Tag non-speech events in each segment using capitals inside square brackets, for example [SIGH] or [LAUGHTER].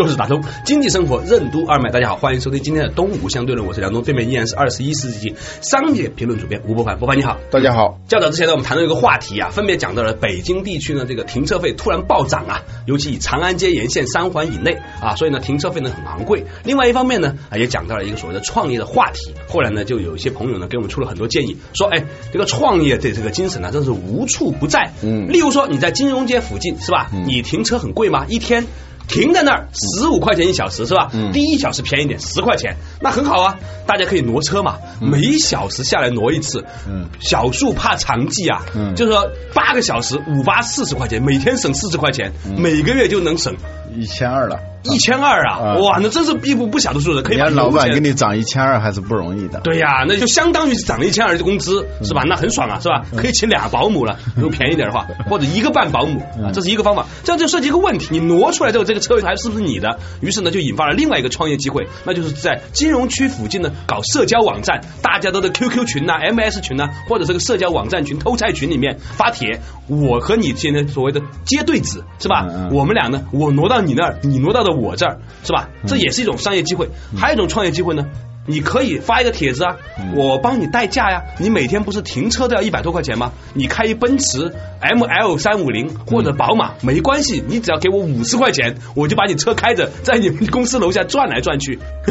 做事打通经济生活任督二脉，大家好，欢迎收听今天的东吴相对论，我是梁东，对面依然是二十一世纪商业评论主编吴伯凡，伯凡你好，大家好。较早之前呢，我们谈到一个话题啊，分别讲到了北京地区呢这个停车费突然暴涨啊，尤其以长安街沿线三环以内啊，所以呢停车费呢很昂贵。另外一方面呢啊也讲到了一个所谓的创业的话题，后来呢就有一些朋友呢给我们出了很多建议，说哎这个创业的这个精神呢真是无处不在，嗯，例如说你在金融街附近是吧，你停车很贵吗？一天。停在那儿十五块钱一小时是吧？嗯。第一小时便宜点十块钱，那很好啊，大家可以挪车嘛，每小时下来挪一次，嗯。小数怕长计啊，嗯。就是说八个小时五八四十块钱，每天省四十块钱，每个月就能省一千二了。一千二啊！哇，那真是一不不小的数字，可以把老板给你涨一千二还是不容易的。对呀，那就相当于是涨了一千二的工资，是吧？那很爽啊，是吧？可以请俩保姆了，如果便宜点的话，[LAUGHS] 或者一个半保姆啊，这是一个方法。这样就涉及一个问题：你挪出来之后，这个车位还是不是你的？于是呢，就引发了另外一个创业机会，那就是在金融区附近呢搞社交网站，大家都在 QQ 群呐、MS 群呐，或者这个社交网站群、偷菜群里面发帖，我和你现在所谓的接对子是吧？我们俩呢，我挪到你那儿，你挪到了我这儿。是吧？这也是一种商业机会，还有一种创业机会呢。你可以发一个帖子啊，我帮你代驾呀。你每天不是停车都要一百多块钱吗？你开一奔驰 M L 三五零或者宝马没关系，你只要给我五十块钱，我就把你车开着在你们公司楼下转来转去。[LAUGHS]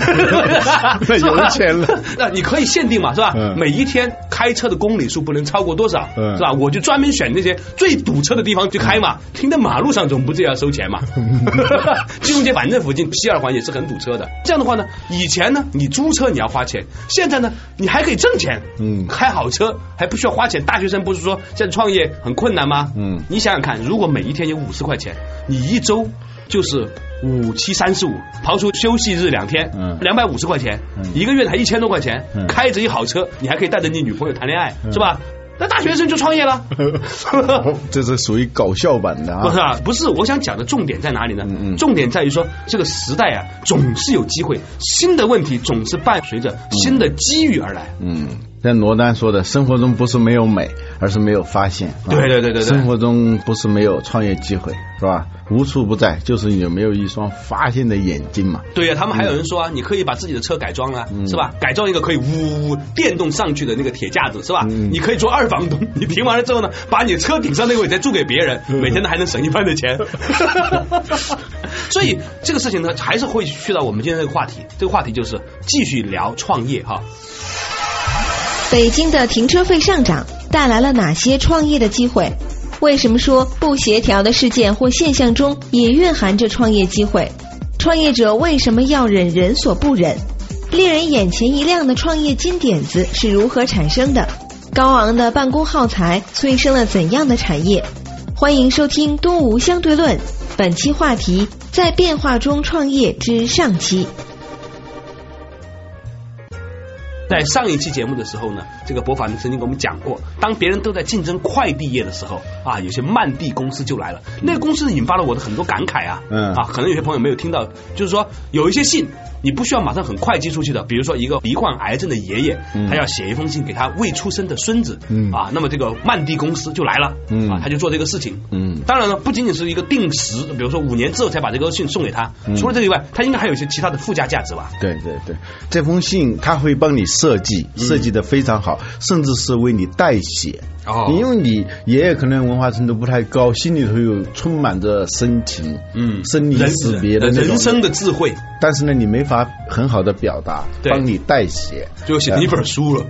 有钱了，那你可以限定嘛，是吧？每一天开车的公里数不能超过多少，是吧？我就专门选那些最堵车的地方去开嘛。停在马路上总不至于要收钱嘛？[LAUGHS] [LAUGHS] 金融街反正附近西二环也是很堵车的。这样的话呢，以前呢你租。车你要花钱，现在呢，你还可以挣钱，嗯，开好车还不需要花钱。大学生不是说现在创业很困难吗？嗯，你想想看，如果每一天有五十块钱，你一周就是五七三十五，刨出休息日两天，嗯，两百五十块钱，一个月才一千多块钱，开着一好车，你还可以带着你女朋友谈恋爱，是吧？那大学生就创业了，[LAUGHS] 这是属于搞笑版的啊！不是啊，不是，我想讲的重点在哪里呢？重点在于说，这个时代啊，总是有机会，新的问题总是伴随着新的机遇而来。嗯。像罗丹说的，生活中不是没有美，而是没有发现。对对对对，生活中不是没有创业机会，是吧？无处不在，就是有没有一双发现的眼睛嘛？对呀，他们还有人说啊，你可以把自己的车改装啊，是吧？改装一个可以呜呜电动上去的那个铁架子，是吧？你可以做二房东，[LAUGHS] 你停完了之后呢，把你车顶上那个位再租给别人，每天都还能省一半的钱。[LAUGHS] 所以这个事情呢，还是会去到我们今天这个话题，这个话题就是继续聊创业哈。北京的停车费上涨带来了哪些创业的机会？为什么说不协调的事件或现象中也蕴含着创业机会？创业者为什么要忍人所不忍？令人眼前一亮的创业金点子是如何产生的？高昂的办公耗材催生了怎样的产业？欢迎收听《东吴相对论》，本期话题在变化中创业之上期。在上一期节目的时候呢，这个博凡曾经给我们讲过，当别人都在竞争快递业的时候啊，有些慢递公司就来了。那个公司引发了我的很多感慨啊，嗯啊，可能有些朋友没有听到，就是说有一些信。你不需要马上很快寄出去的，比如说一个罹患癌症的爷爷，他要写一封信给他未出生的孙子，啊，那么这个慢递公司就来了，啊，他就做这个事情。嗯，当然了，不仅仅是一个定时，比如说五年之后才把这个信送给他，除了这个以外，他应该还有一些其他的附加价值吧？对对对，这封信他会帮你设计，设计的非常好，甚至是为你代写。哦，因为你爷爷可能文化程度不太高，心里头又充满着深情，嗯，生离死别的人生的智慧，但是呢，你没法很好的表达，帮你代写，就写成一本书了。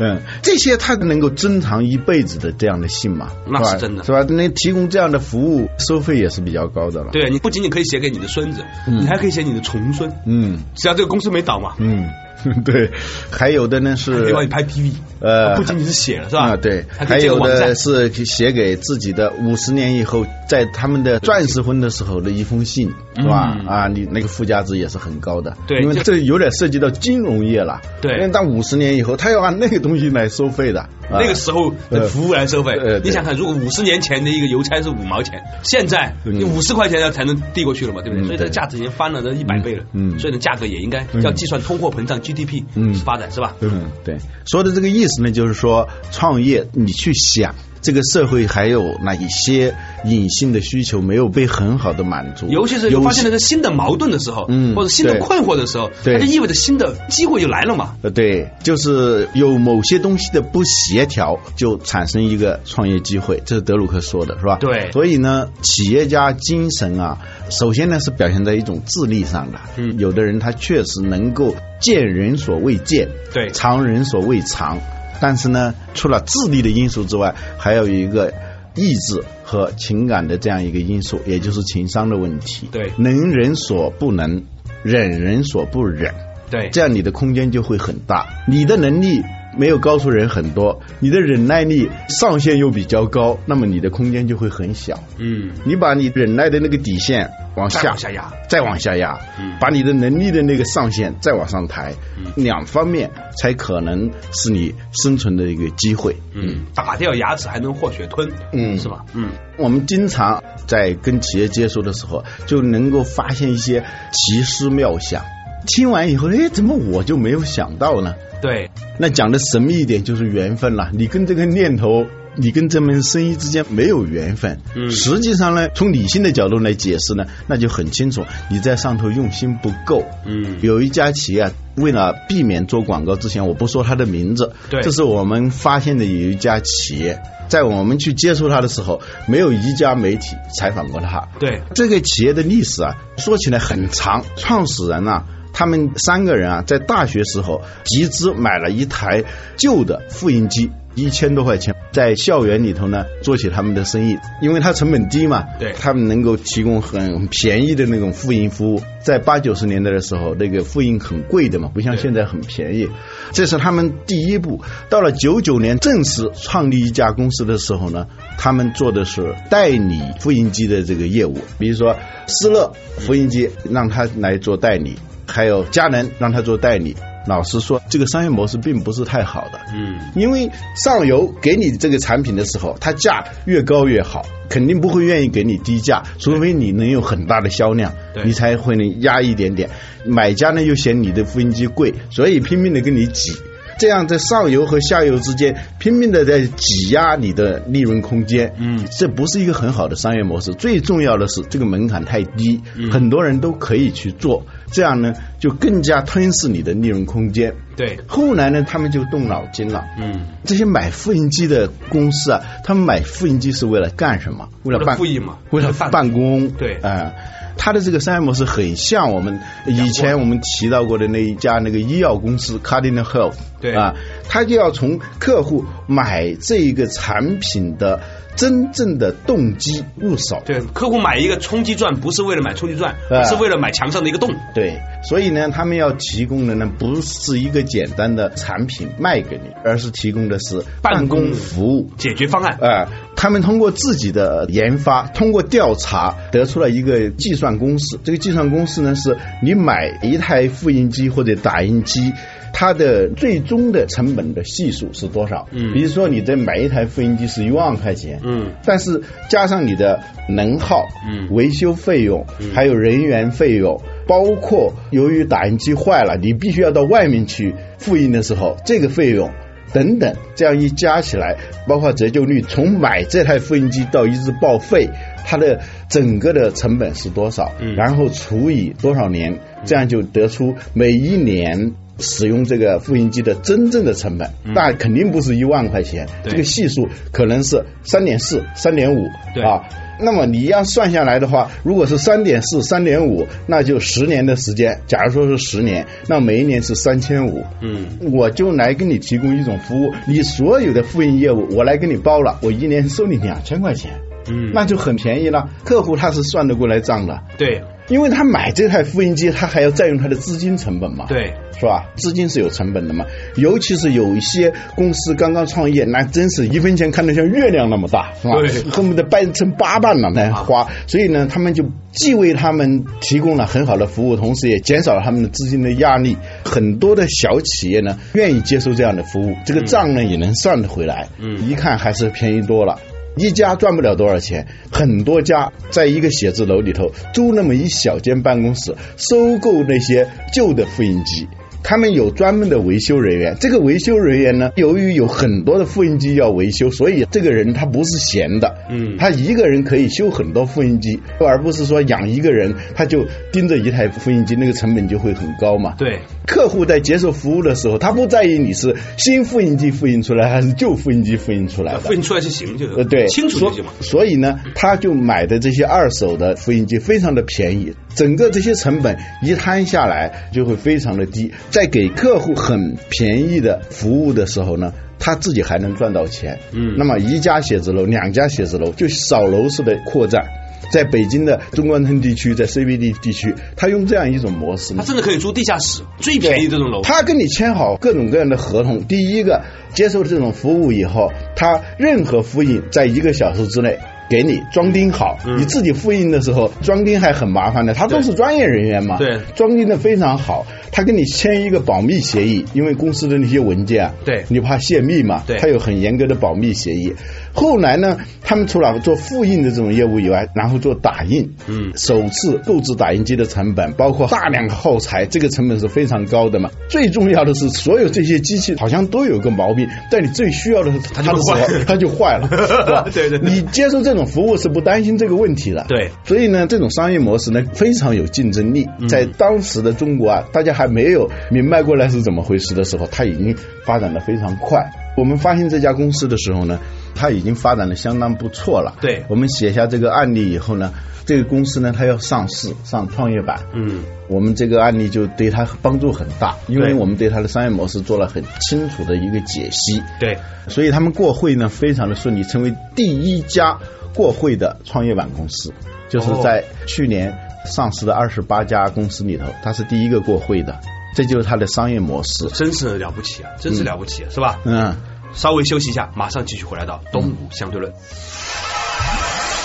嗯，[LAUGHS] [LAUGHS] 这些他能够珍藏一辈子的这样的信嘛？那是真的，是吧？那提供这样的服务，收费也是比较高的了。对，你不仅仅可以写给你的孙子，你还可以写你的重孙。嗯，只要这个公司没倒嘛。嗯。[LAUGHS] 对，还有的呢是帮你拍 PV，呃，不仅仅是写了是吧？啊，对，还有的是写给自己的五十年以后，在他们的钻石婚的时候的一封信，是吧？嗯啊，你那个附加值也是很高的，对因为这有点涉及到金融业了。对因为到五十年以后，他要按那个东西来收费的。啊那个时候的服务来收费你想看，如果五十年前的一个邮差是五毛钱，现在嗯你五十块钱要才能递过去了嘛，对不对？嗯所以这个价值已经翻了这一百倍了，嗯所以呢，价格也应该要计算通货膨胀 GDP 嗯发展是吧？嗯，对，说的这个意思呢，就是说创业，你去想这个社会还有哪一些隐性的需求没有被很好的满足，尤其是有发现了个新的矛盾的时候，嗯或者新的困惑的时候，对它就意味着新的机会就来了嘛。呃，对，就是有某些东西的不协调，就产生一个创业机会，这是德鲁克说的，是吧？对所以呢，企业家精神啊，首先呢是表现在一种智力上的。嗯有的人他确实能够见人所未见，对常人所未常。但是呢，除了智力的因素之外，还有一个意志和情感的这样一个因素，也就是情商的问题。对能人所不能，忍人所不忍。对，这样你的空间就会很大。你的能力没有高出人很多，你的忍耐力上限又比较高，那么你的空间就会很小。嗯，你把你忍耐的那个底线往再下往下压，再往下压，嗯把你的能力的那个上限再往上抬，嗯两方面才可能是你生存的一个机会。嗯，打掉牙齿还能和血吞，嗯是吧？嗯，我们经常在跟企业接触的时候，就能够发现一些奇思妙想。听完以后，哎，怎么我就没有想到呢？对，那讲的神秘一点就是缘分了。你跟这个念头，你跟这门生意之间没有缘分。嗯实际上呢，从理性的角度来解释呢，那就很清楚，你在上头用心不够。嗯有一家企业啊为了避免做广告之前，我不说它的名字。对这是我们发现的有一家企业，在我们去接触他的时候，没有一家媒体采访过他。对，这个企业的历史啊，说起来很长。创始人啊，他们三个人啊，在大学时候集资买了一台旧的复印机。一千多块钱，在校园里头呢做起他们的生意，因为它成本低嘛，对他们能够提供很便宜的那种复印服务。在八九十年代的时候，那个复印很贵的嘛，不像现在很便宜。这是他们第一步。到了九九年正式创立一家公司的时候呢，他们做的是代理复印机的这个业务，比如说施乐复印机让他来做代理，还有佳能让他做代理。老实说，这个商业模式并不是太好的。嗯，因为上游给你这个产品的时候，它价越高越好，肯定不会愿意给你低价，除非你能有很大的销量，你才会能压一点点。买家呢又嫌你的复印机贵，所以拼命的跟你挤。这样在上游和下游之间拼命的在挤压你的利润空间，嗯这不是一个很好的商业模式。最重要的是这个门槛太低，嗯很多人都可以去做，这样呢就更加吞噬你的利润空间。对，后来呢，他们就动脑筋了，嗯，这些买复印机的公司啊，他们买复印机是为了干什么？为了办复印嘛为了办办公。对啊、它的这个商业模式很像我们以前我们提到过的那一家那个医药公司 Cardinal Health。对啊，他就要从客户买这个产品的真正的动机入手。对，客户买一个冲击钻不是为了买冲击钻，啊而是为了买墙上的一个洞。对，所以呢，他们要提供的呢，不是一个简单的产品卖给你，而是提供的是办办公公服务。解决方案，啊、他们通过自己的研发，通过调查，得出了一个计算公式。这个计算公式呢，是你买一台复印机或者打印机，它的最终的成本的系数是多少？嗯比如说你的买一台复印机是一万块钱，嗯，但是加上你的能耗、嗯维修费用，还有人员费用，包括由于打印机坏了，你必须要到外面去复印的时候，这个费用。等等，这样一加起来，包括折旧率，从买这台复印机到一直报废，它的整个的成本是多少？嗯然后除以多少年，这样就得出每一年使用这个复印机的真正的成本。那肯定不是一万块钱，这个系数可能是三点四、三点五啊。那么你要算下来的话，如果是三点四、三点五，那就十年的时间。假如说是十年，那每一年是三千五。嗯，我就来给你提供一种服务，你所有的复印业务我来给你包了，我一年收你两千块钱，嗯那就很便宜了。客户他是算得过来账的。对，因为他买这台复印机，他还要占用他的资金成本嘛，对，是吧？资金是有成本的嘛，尤其是有一些公司刚刚创业，那真是一分钱看得像月亮那么大，是吧？对恨不得掰成八瓣了来花，所以呢，他们就既为他们提供了很好的服务，同时也减少了他们的资金的压力。很多的小企业呢，愿意接受这样的服务，这个账呢也能算得回来。嗯，一看还是便宜多了。一家赚不了多少钱，很多家在一个写字楼里头租那么一小间办公室，收购那些旧的复印机。他们有专门的维修人员，这个维修人员呢，由于有很多的复印机要维修，所以这个人他不是闲的，嗯，他一个人可以修很多复印机，而不是说养一个人他就盯着一台复印机，那个成本就会很高嘛。对，客户在接受服务的时候，他不在意你是新复印机复印出来还是旧复印机复印出来的，复印出来就行，就是呃对，清楚就行嘛。所以呢，他就买的这些二手的复印机非常的便宜，整个这些成本一摊下来就会非常的低。在给客户很便宜的服务的时候呢，他自己还能赚到钱。嗯，那么一家写字楼、两家写字楼就扫楼式的扩展，在北京的中关村地区，在 CBD 地区，他用这样一种模式，他甚至可以租地下室，最便宜这种楼。他跟你签好各种各样的合同，第一个接受这种服务以后，他任何复印在一个小时之内。给你装订好，你自己复印的时候装订还很麻烦的，他都是专业人员嘛，对，装订的非常好。他跟你签一个保密协议，因为公司的那些文件啊，对，你怕泄密嘛，对，他有很严格的保密协议。后来呢，他们除了做复印的这种业务以外，然后做打印，嗯，首次购置打印机的成本，包括大量耗材，这个成本是非常高的嘛。最重要的是，所有这些机器好像都有个毛病，在你最需要的时候，它 [LAUGHS] 就坏，它就坏了，[LAUGHS] [LAUGHS] 对，你接受这种服务是不担心这个问题的，对。所以呢，这种商业模式呢非常有竞争力，在当时的中国啊，大家还没有明白过来是怎么回事的时候，它已经发展的非常快。我们发现这家公司的时候呢。它已经发展的相当不错了。对，我们写下这个案例以后呢，这个公司呢，它要上市上创业板。嗯，我们这个案例就对它帮助很大，因为我们对它的商业模式做了很清楚的一个解析。对，所以他们过会呢非常的顺利，成为第一家过会的创业板公司，就是在去年上市的二十八家公司里头，它是第一个过会的，这就是它的商业模式。真是了不起啊！真是了不起，是吧？嗯。稍微休息一下，马上继续回来到东吴相对论。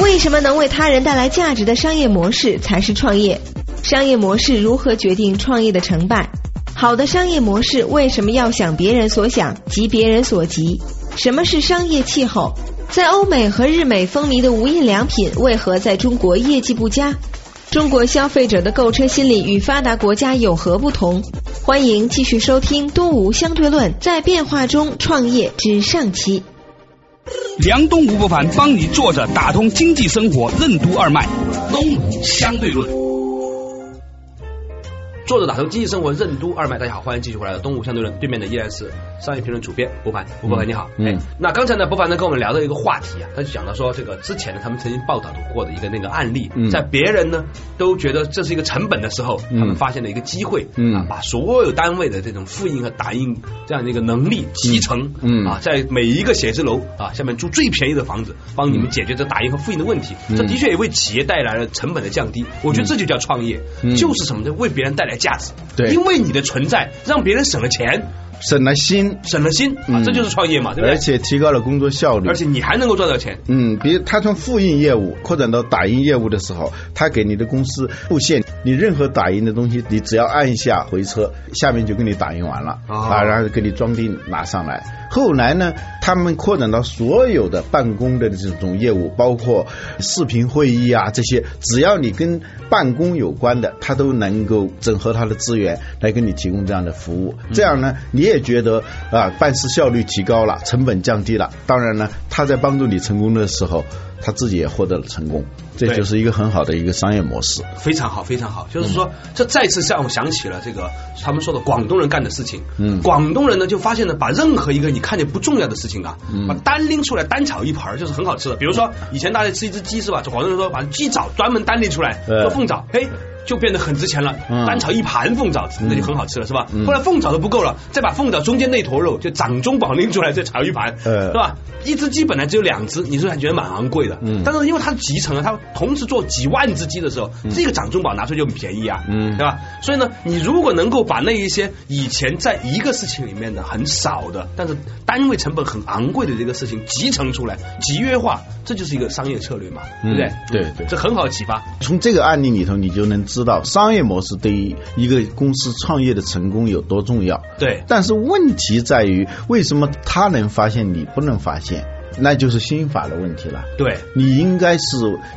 为什么能为他人带来价值的商业模式才是创业？商业模式如何决定创业的成败？好的商业模式为什么要想别人所想，急别人所急？什么是商业气候？在欧美和日美风靡的无印良品，为何在中国业绩不佳？中国消费者的购车心理与发达国家有何不同？欢迎继续收听《东吴相对论》，在变化中创业之上期。梁东吴不凡帮你坐着打通经济生活任督二脉，《东吴相对论》。作者打通经济生活任督二脉，大家好，欢迎继续回来的东吴相对论，对面的依然是商业评论主编博凡，吴博凡你好，嗯，那刚才呢，博凡呢跟我们聊到一个话题啊，他就讲到说这个之前呢，他们曾经报道过的一个那个案例，在别人呢都觉得这是一个成本的时候，他们发现了一个机会，啊，把所有单位的这种复印和打印这样的一个能力集成，嗯。啊，在每一个写字楼啊下面租最便宜的房子，帮你们解决这打印和复印的问题，这的确也为企业带来了成本的降低，我觉得这就叫创业，就是什么呢？为别人带来。价值，对，因为你的存在让别人省了钱，省了心，省了心啊，这就是创业嘛，对不对？而且提高了工作效率，而且你还能够赚到钱。嗯，比如他从复印业务扩展到打印业务的时候，他给你的公司布线，你任何打印的东西，你只要按一下回车，下面就给你打印完了啊，然后给你装订拿上来。后来呢，他们扩展到所有的办公的这种业务，包括视频会议啊这些，只要你跟办公有关的，他都能够整合他的资源来给你提供这样的服务。这样呢，你也觉得啊，办事效率提高了，成本降低了。当然呢，他在帮助你成功的时候。他自己也获得了成功，这就是一个很好的一个商业模式。非常好，非常好。就是说，这再次让我想起了这个他们说的广东人干的事情。嗯，广东人呢就发现了，把任何一个你看见不重要的事情啊，把单拎出来单炒一盘就是很好吃的。比如说，以前大家吃一只鸡是吧？就广东人说把鸡爪专门单拎出来做凤爪，嘿。就变得很值钱了，嗯单炒一盘凤爪那就很好吃了，是吧？嗯后来凤爪都不够了，再把凤爪中间那坨肉就掌中宝拎出来，再炒一盘，呃是吧？一只鸡本来只有两只，你是还觉得蛮昂贵的？嗯但是因为它集成了，它同时做几万只鸡的时候，这个掌中宝拿出来就很便宜啊，嗯对吧？所以呢，你如果能够把那一些以前在一个事情里面的很少的，但是单位成本很昂贵的这个事情集成出来，集约化，这就是一个商业策略嘛，对不对？嗯对对这很好启发。从这个案例里头，你就能知道商业模式对于一个公司创业的成功有多重要。对但是问题在于，为什么他能发现，你不能发现？那就是心法的问题了。对，你应该是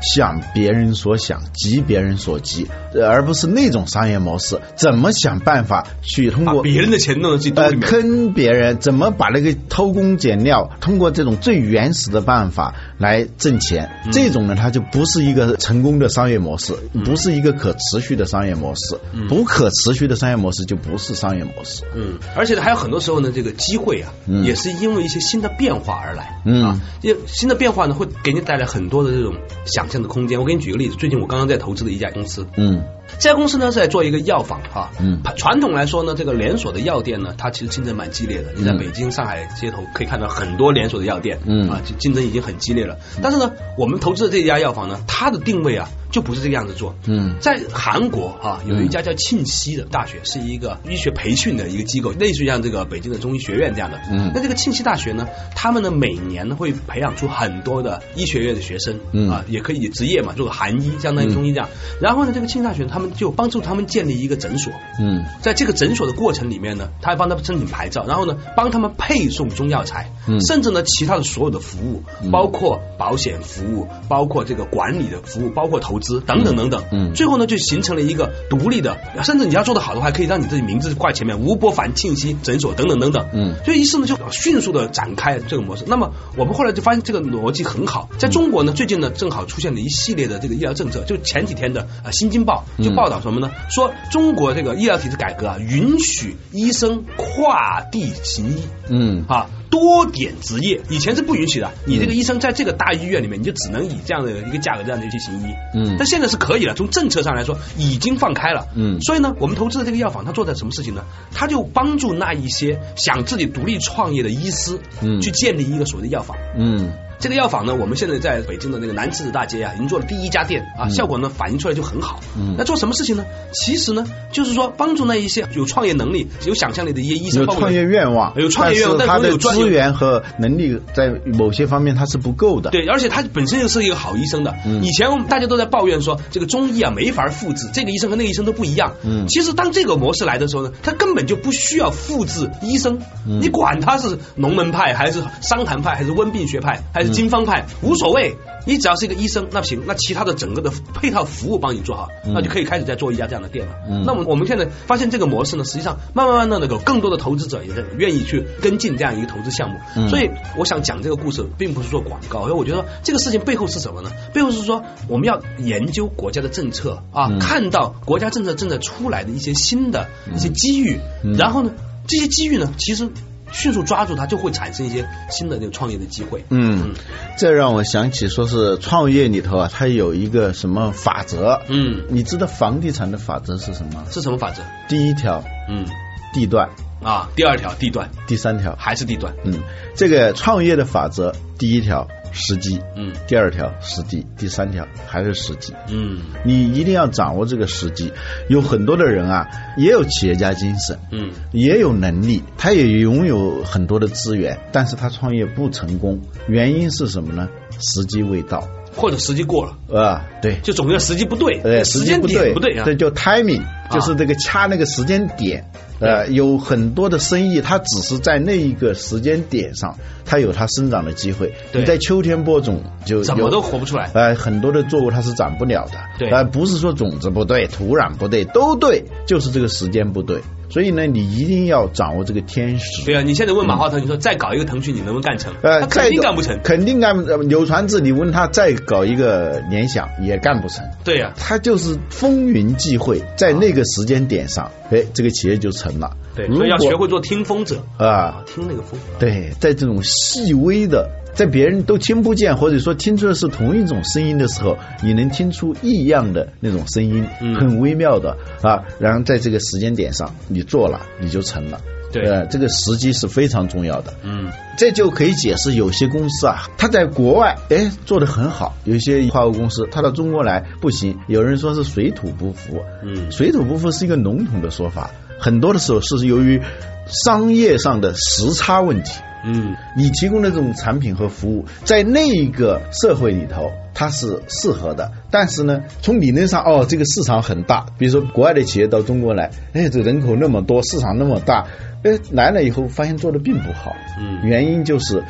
想别人所想，急别人所急，呃而不是那种商业模式。怎么想办法去通过别人的钱弄到自己兜呃里面。坑别人？怎么把那个偷工减料，通过这种最原始的办法来挣钱？嗯这种呢，它就不是一个成功的商业模式，不是一个可持续的商业模式。不可持续的商业模式就不是商业模式。嗯，而且呢，还有很多时候呢，这个机会啊，嗯也是因为一些新的变化而来。嗯啊，因为新的变化呢，会给你带来很多的这种想象的空间。我给你举个例子，最近我刚刚在投资的一家公司，嗯这家公司呢是在做一个药房哈。嗯传统来说呢，这个连锁的药店呢，它其实竞争蛮激烈的。你在嗯北京、上海街头可以看到很多连锁的药店，嗯啊，竞竞争已经很激烈了。但是呢，我们投资的这家药房呢，它的定位啊，就不是这个样子做。嗯。在韩国啊，有一家叫庆熙的大学，是一个医学培训的一个机构，类似于像这个北京的中医学院这样的。嗯。那这个庆熙大学呢，他们呢每年呢会培养出很多的医学院的学生，嗯。啊，也可以职业嘛，做个韩医，相当于中医这样。然后呢，这个庆熙大学他们就帮助他们建立一个诊所，嗯。在这个诊所的过程里面呢，他还帮他们申请牌照，然后呢，帮他们配送中药材，嗯。甚至呢，其他的所有的服务，包括保险服务，包括这个管理的服务，包括投资等等等等。嗯最后呢，就形成了一个独立的，甚至你要做得好的话，还可以让你自己名字挂前面，吴伯凡庆熙诊所等等等等。嗯所以于是呢，就迅速的展开这个模式。那么我们后来就发现这个逻辑很好，在中国呢，最近呢，正好出现了一系列的这个医疗政策，就前几天的呃《新京报》就报道什么呢？说中国这个医疗体制改革啊，允许医生跨地行医。嗯啊，多点执业，以前是不允许的。你这个医生在这个大医院里面，你就只能以这样的一个价格这样的去行医。嗯但现在是可以了，从政策上来说已经放开了。嗯所以呢，我们投资的这个药房，它做的什么事情呢？它就帮助那一些想自己独立创业的医师，嗯去建立一个所谓的药房。嗯这个药房呢，我们现在在北京的那个南池子大街啊，已经做了第一家店啊，效果呢反映出来就很好。嗯那做什么事情呢？其实呢，就是说帮助那一些有创业能力、有想象力的一些医生，创业愿望，有创业愿望但是他的资源和能力在某些方面他是不够的。对，而且他本身又是一个好医生的。嗯以前我们大家都在抱怨说，这个中医啊没法复制，这个医生和那个医生都不一样。嗯其实当这个模式来的时候呢，他根本就不需要复制医生，嗯你管他是龙门派还是商谈派还是温病学派还是经方派，无所谓。你只要是一个医生，那行，那其他的整个的配套服务帮你做好，嗯那就可以开始再做一家这样的店了。嗯那么我们现在发现这个模式呢，实际上慢慢慢慢的有更多的投资者也在愿意去跟进这样一个投资项目。嗯所以我想讲这个故事，并不是做广告，因为我觉得这个事情背后是什么呢？背后是说我们要研究国家的政策啊，嗯看到国家政策正在出来的一些新的一些机遇，嗯然后呢，这些机遇呢，其实迅速抓住它，就会产生一些新的那个创业的机会。嗯，这让我想起说是创业里头啊，它有一个什么法则？嗯，你知道房地产的法则是什么？是什么法则？第一条嗯地段，啊，第二条地段第三条，还是地段？嗯，这个创业的法则，第一条时机，嗯第二条时机，第三条还是时机。嗯你一定要掌握这个时机。有很多的人啊，也有企业家精神，嗯也有能力，他也拥有很多的资源，但是他创业不成功，原因是什么呢？时机未到。或者时机过了，啊，对，就总归时机不对，呃，时间不点不对啊。这就 timing，就是这个掐那个时间点。呃，有很多的生意，它只是在那一个时间点上，它有它生长的机会。对你在秋天播种就有怎么都活不出来。呃，很多的作物它是长不了的。对呃，不是说种子不对、土壤不对，都对，就是这个时间不对。所以呢，你一定要掌握这个天时。对啊，你现在问马化腾，你说再搞一个腾讯，你能不能干成？呃，他肯定干不成。肯定干不成。柳传志，你问他再搞一个联想，也干不成。对呀，他就是风云际会，在那个个时间点上，哎，这个企业就成了。对，如所以要学会做听风者，啊，听那个风。对，在这种细微的，在别人都听不见，或者说听出的是同一种声音的时候，你能听出异样的那种声音，嗯很微妙的啊。然后在这个时间点上，你做了，你就成了。对呃，这个时机是非常重要的。嗯，这就可以解释有些公司啊，它在国外哎做的很好，有些跨国公司它到中国来不行，有人说是水土不服。嗯水土不服是一个笼统的说法，很多的时候是由于商业上的时差问题。嗯，你提供的这种产品和服务，在那个社会里头，它是适合的。但是呢，从理论上，哦，这个市场很大。比如说，国外的企业到中国来，哎，这人口那么多，市场那么大，哎，来了以后发现做的并不好。嗯原因就是。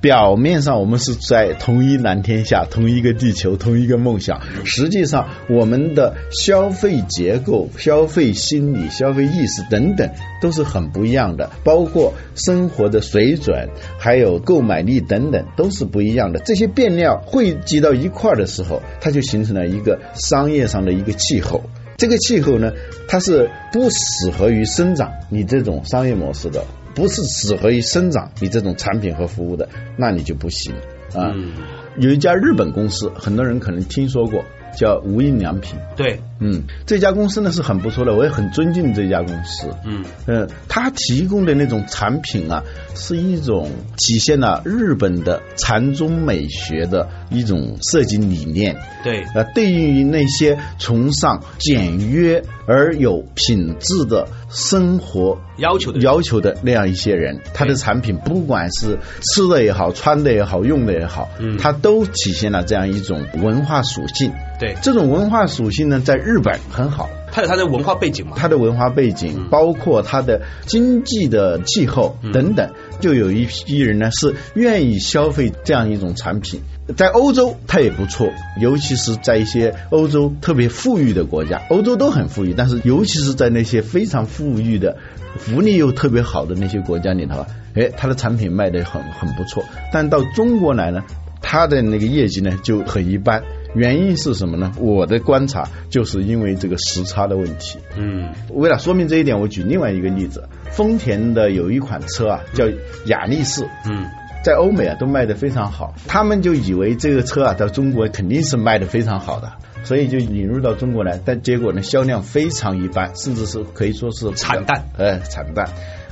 表面上我们是在同一蓝天下、同一个地球、同一个梦想，实际上我们的消费结构、消费心理、消费意识等等都是很不一样的，包括生活的水准，还有购买力等等都是不一样的。这些变量汇集到一块儿的时候，它就形成了一个商业上的一个气候。这个气候呢，它是不适合于生长你这种商业模式的，不是适合于生长你这种产品和服务的，那你就不行啊。嗯有一家日本公司，很多人可能听说过，叫无印良品。对，嗯，这家公司呢是很不错的，我也很尊敬这家公司。嗯呃，它提供的那种产品啊，是一种体现了日本的禅宗美学的一种设计理念。对，呃，对于那些崇尚简约而有品质的生活要求的要求的那样一些人，他的产品不管是吃的也好，穿的也好，用的也好，嗯它都体现了这样一种文化属性。对，这种文化属性呢，在日本很好，它有它的文化背景嘛。它的文化背景，嗯包括它的经济的气候等等，就有一批人呢是愿意消费这样一种产品。在欧洲，它也不错，尤其是在一些欧洲特别富裕的国家，欧洲都很富裕，但是尤其是在那些非常富裕的、福利又特别好的那些国家里头啊，哎，它的产品卖的很很不错。但到中国来呢，它的那个业绩呢就很一般。原因是什么呢？我的观察就是因为这个时差的问题。嗯为了说明这一点，我举另外一个例子：丰田的有一款车啊，叫雅力士，嗯在欧美啊都卖得非常好，他们就以为这个车啊到中国肯定是卖得非常好的，所以就引入到中国来，但结果呢销量非常一般，甚至是可以说是惨淡，呃惨淡。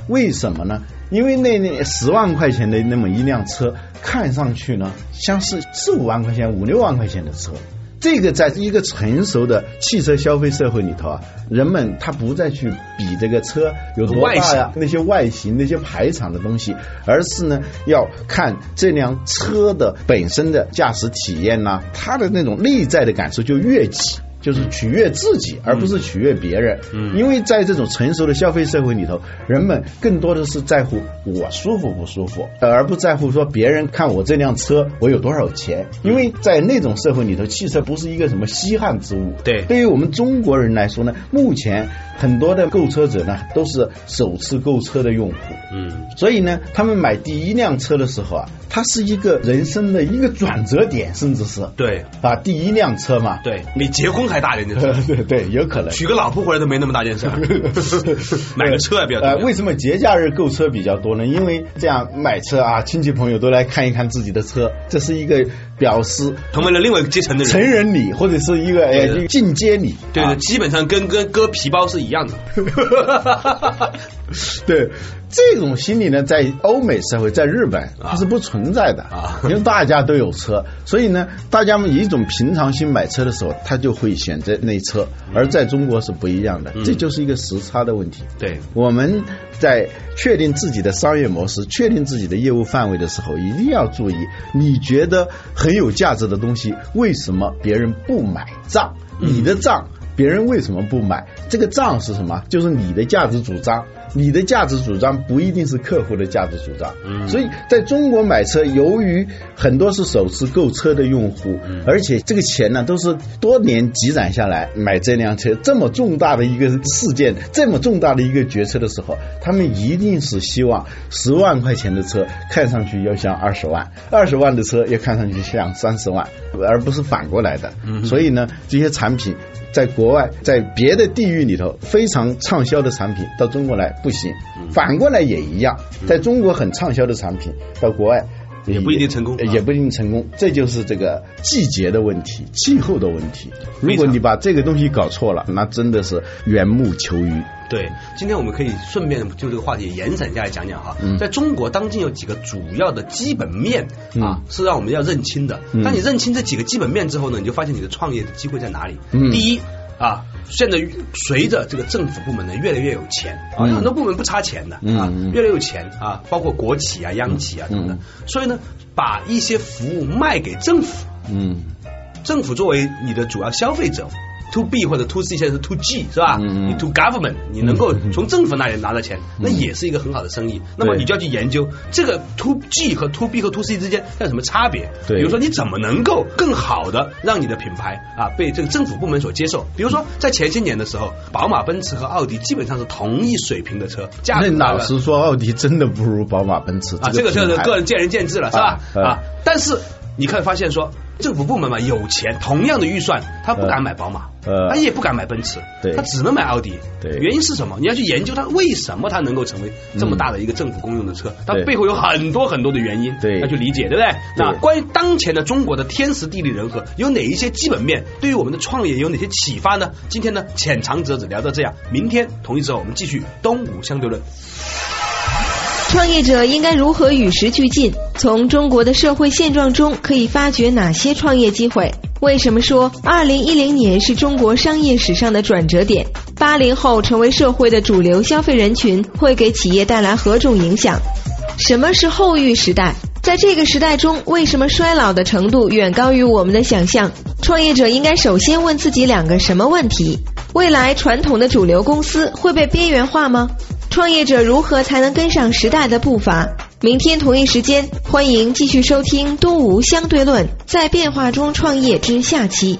为什么呢？因为那那十万块钱的那么一辆车，看上去呢像是四五万块钱、五六万块钱的车。这个在一个成熟的汽车消费社会里头啊，人们他不再去比这个车有多大呀，那些外形、那些排场的东西，而是呢要看这辆车的本身的驾驶体验呐、它的那种内在的感受就越级。就是取悦自己，而不是取悦别人。嗯因为在这种成熟的消费社会里头，人们更多的是在乎我舒服不舒服，而不在乎说别人看我这辆车我有多少钱。因为在那种社会里头，汽车不是一个什么稀罕之物。对对于我们中国人来说呢，目前很多的购车者呢都是首次购车的用户。嗯所以呢，他们买第一辆车的时候啊，它是一个人生的一个转折点，甚至是对啊，第一辆车嘛。对，比结婚还大点的事，对 [LAUGHS] 对，有可能。娶个老婆回来都没那么大件事 [LAUGHS] 儿，买个车还比较呃，为什么节假日购车比较多呢？因为这样买车啊，亲戚朋友都来看一看自己的车，这是一个表示成为了另外一个阶层的人成人。礼或者是一个进阶礼。啊对的，基本上跟跟割皮包是一样的。[LAUGHS] [LAUGHS] 对，这种心理呢，在欧美社会，在日本它是不存在的啊 [LAUGHS] 因为大家都有车，所以呢，大家们以一种平常心买车的时候，他就会选择那车，而在中国是不一样的，嗯这就是一个时差的问题。对，我们在确定自己的商业模式、确定自己的业务范围的时候，一定要注意，你觉得很有价值的东西，为什么别人不买账？你的账。别人为什么不买？这个账是什么？就是你的价值主张。你的价值主张不一定是客户的价值主张。嗯所以在中国买车，由于很多是首次购车的用户，而且这个钱呢都是多年积攒下来买这辆车，这么重大的一个事件，这么重大的一个决策的时候，他们一定是希望十万块钱的车看上去要像二十万，二十万的车要看上去像三十万，而不是反过来的。所以呢，这些产品在国外，在别的地域里头非常畅销的产品到中国来不行，反过来也一样，在中国很畅销的产品到国外。也不一定成功，也不一定成功，这就是这个季节的问题、气候的问题。如果你把这个东西搞错了，那真的是缘木求鱼。对，今天我们可以顺便就这个话题延展下来讲讲哈。在中国当今有几个主要的基本面啊，是让我们要认清的。当你认清这几个基本面之后呢，你就发现你的创业的机会在哪里。第一。啊，现在随着这个政府部门呢越来越有钱啊，很多部门不差钱的啊，越来越有钱啊，包括国企啊、央企啊等等，所以呢，把一些服务卖给政府，嗯，政府作为你的主要消费者。To B 或者 to C 现在是 to G 是吧？你 to government 你能够从政府那里拿到钱，那也是一个很好的生意。那么你就要去研究这个 to G 和 to B 和 to C 之间有什么差别？比如说你怎么能够更好的让你的品牌啊被这个政府部门所接受？比如说在前些年的时候，宝马、奔驰和奥迪基本上是同一水平的车，价那老实说，奥迪真的不如宝马、奔驰啊。这个就是个人见仁见智了，是吧？啊，但是你可以发现说。政府部门嘛，有钱，同样的预算，他不敢买宝马，呃他也不敢买奔驰，他只能买奥迪。原因是什么？你要去研究它为什么它能够成为这么大的一个政府公用的车，它背后有很多很多的原因，要去理解，对不对？那关于当前的中国的天时地利人和，有哪一些基本面对于我们的创业有哪些启发呢？今天呢，浅尝辄止聊到这样，明天同一时候我们继续东吴相对论。创业者应该如何与时俱进？从中国的社会现状中可以发掘哪些创业机会？为什么说二零一零年是中国商业史上的转折点？八零后成为社会的主流消费人群，会给企业带来何种影响？什么是后育时代？在这个时代中，为什么衰老的程度远高于我们的想象？创业者应该首先问自己两个什么问题？未来传统的主流公司会被边缘化吗？创业者如何才能跟上时代的步伐？明天同一时间，欢迎继续收听《东吴相对论》，在变化中创业之下期。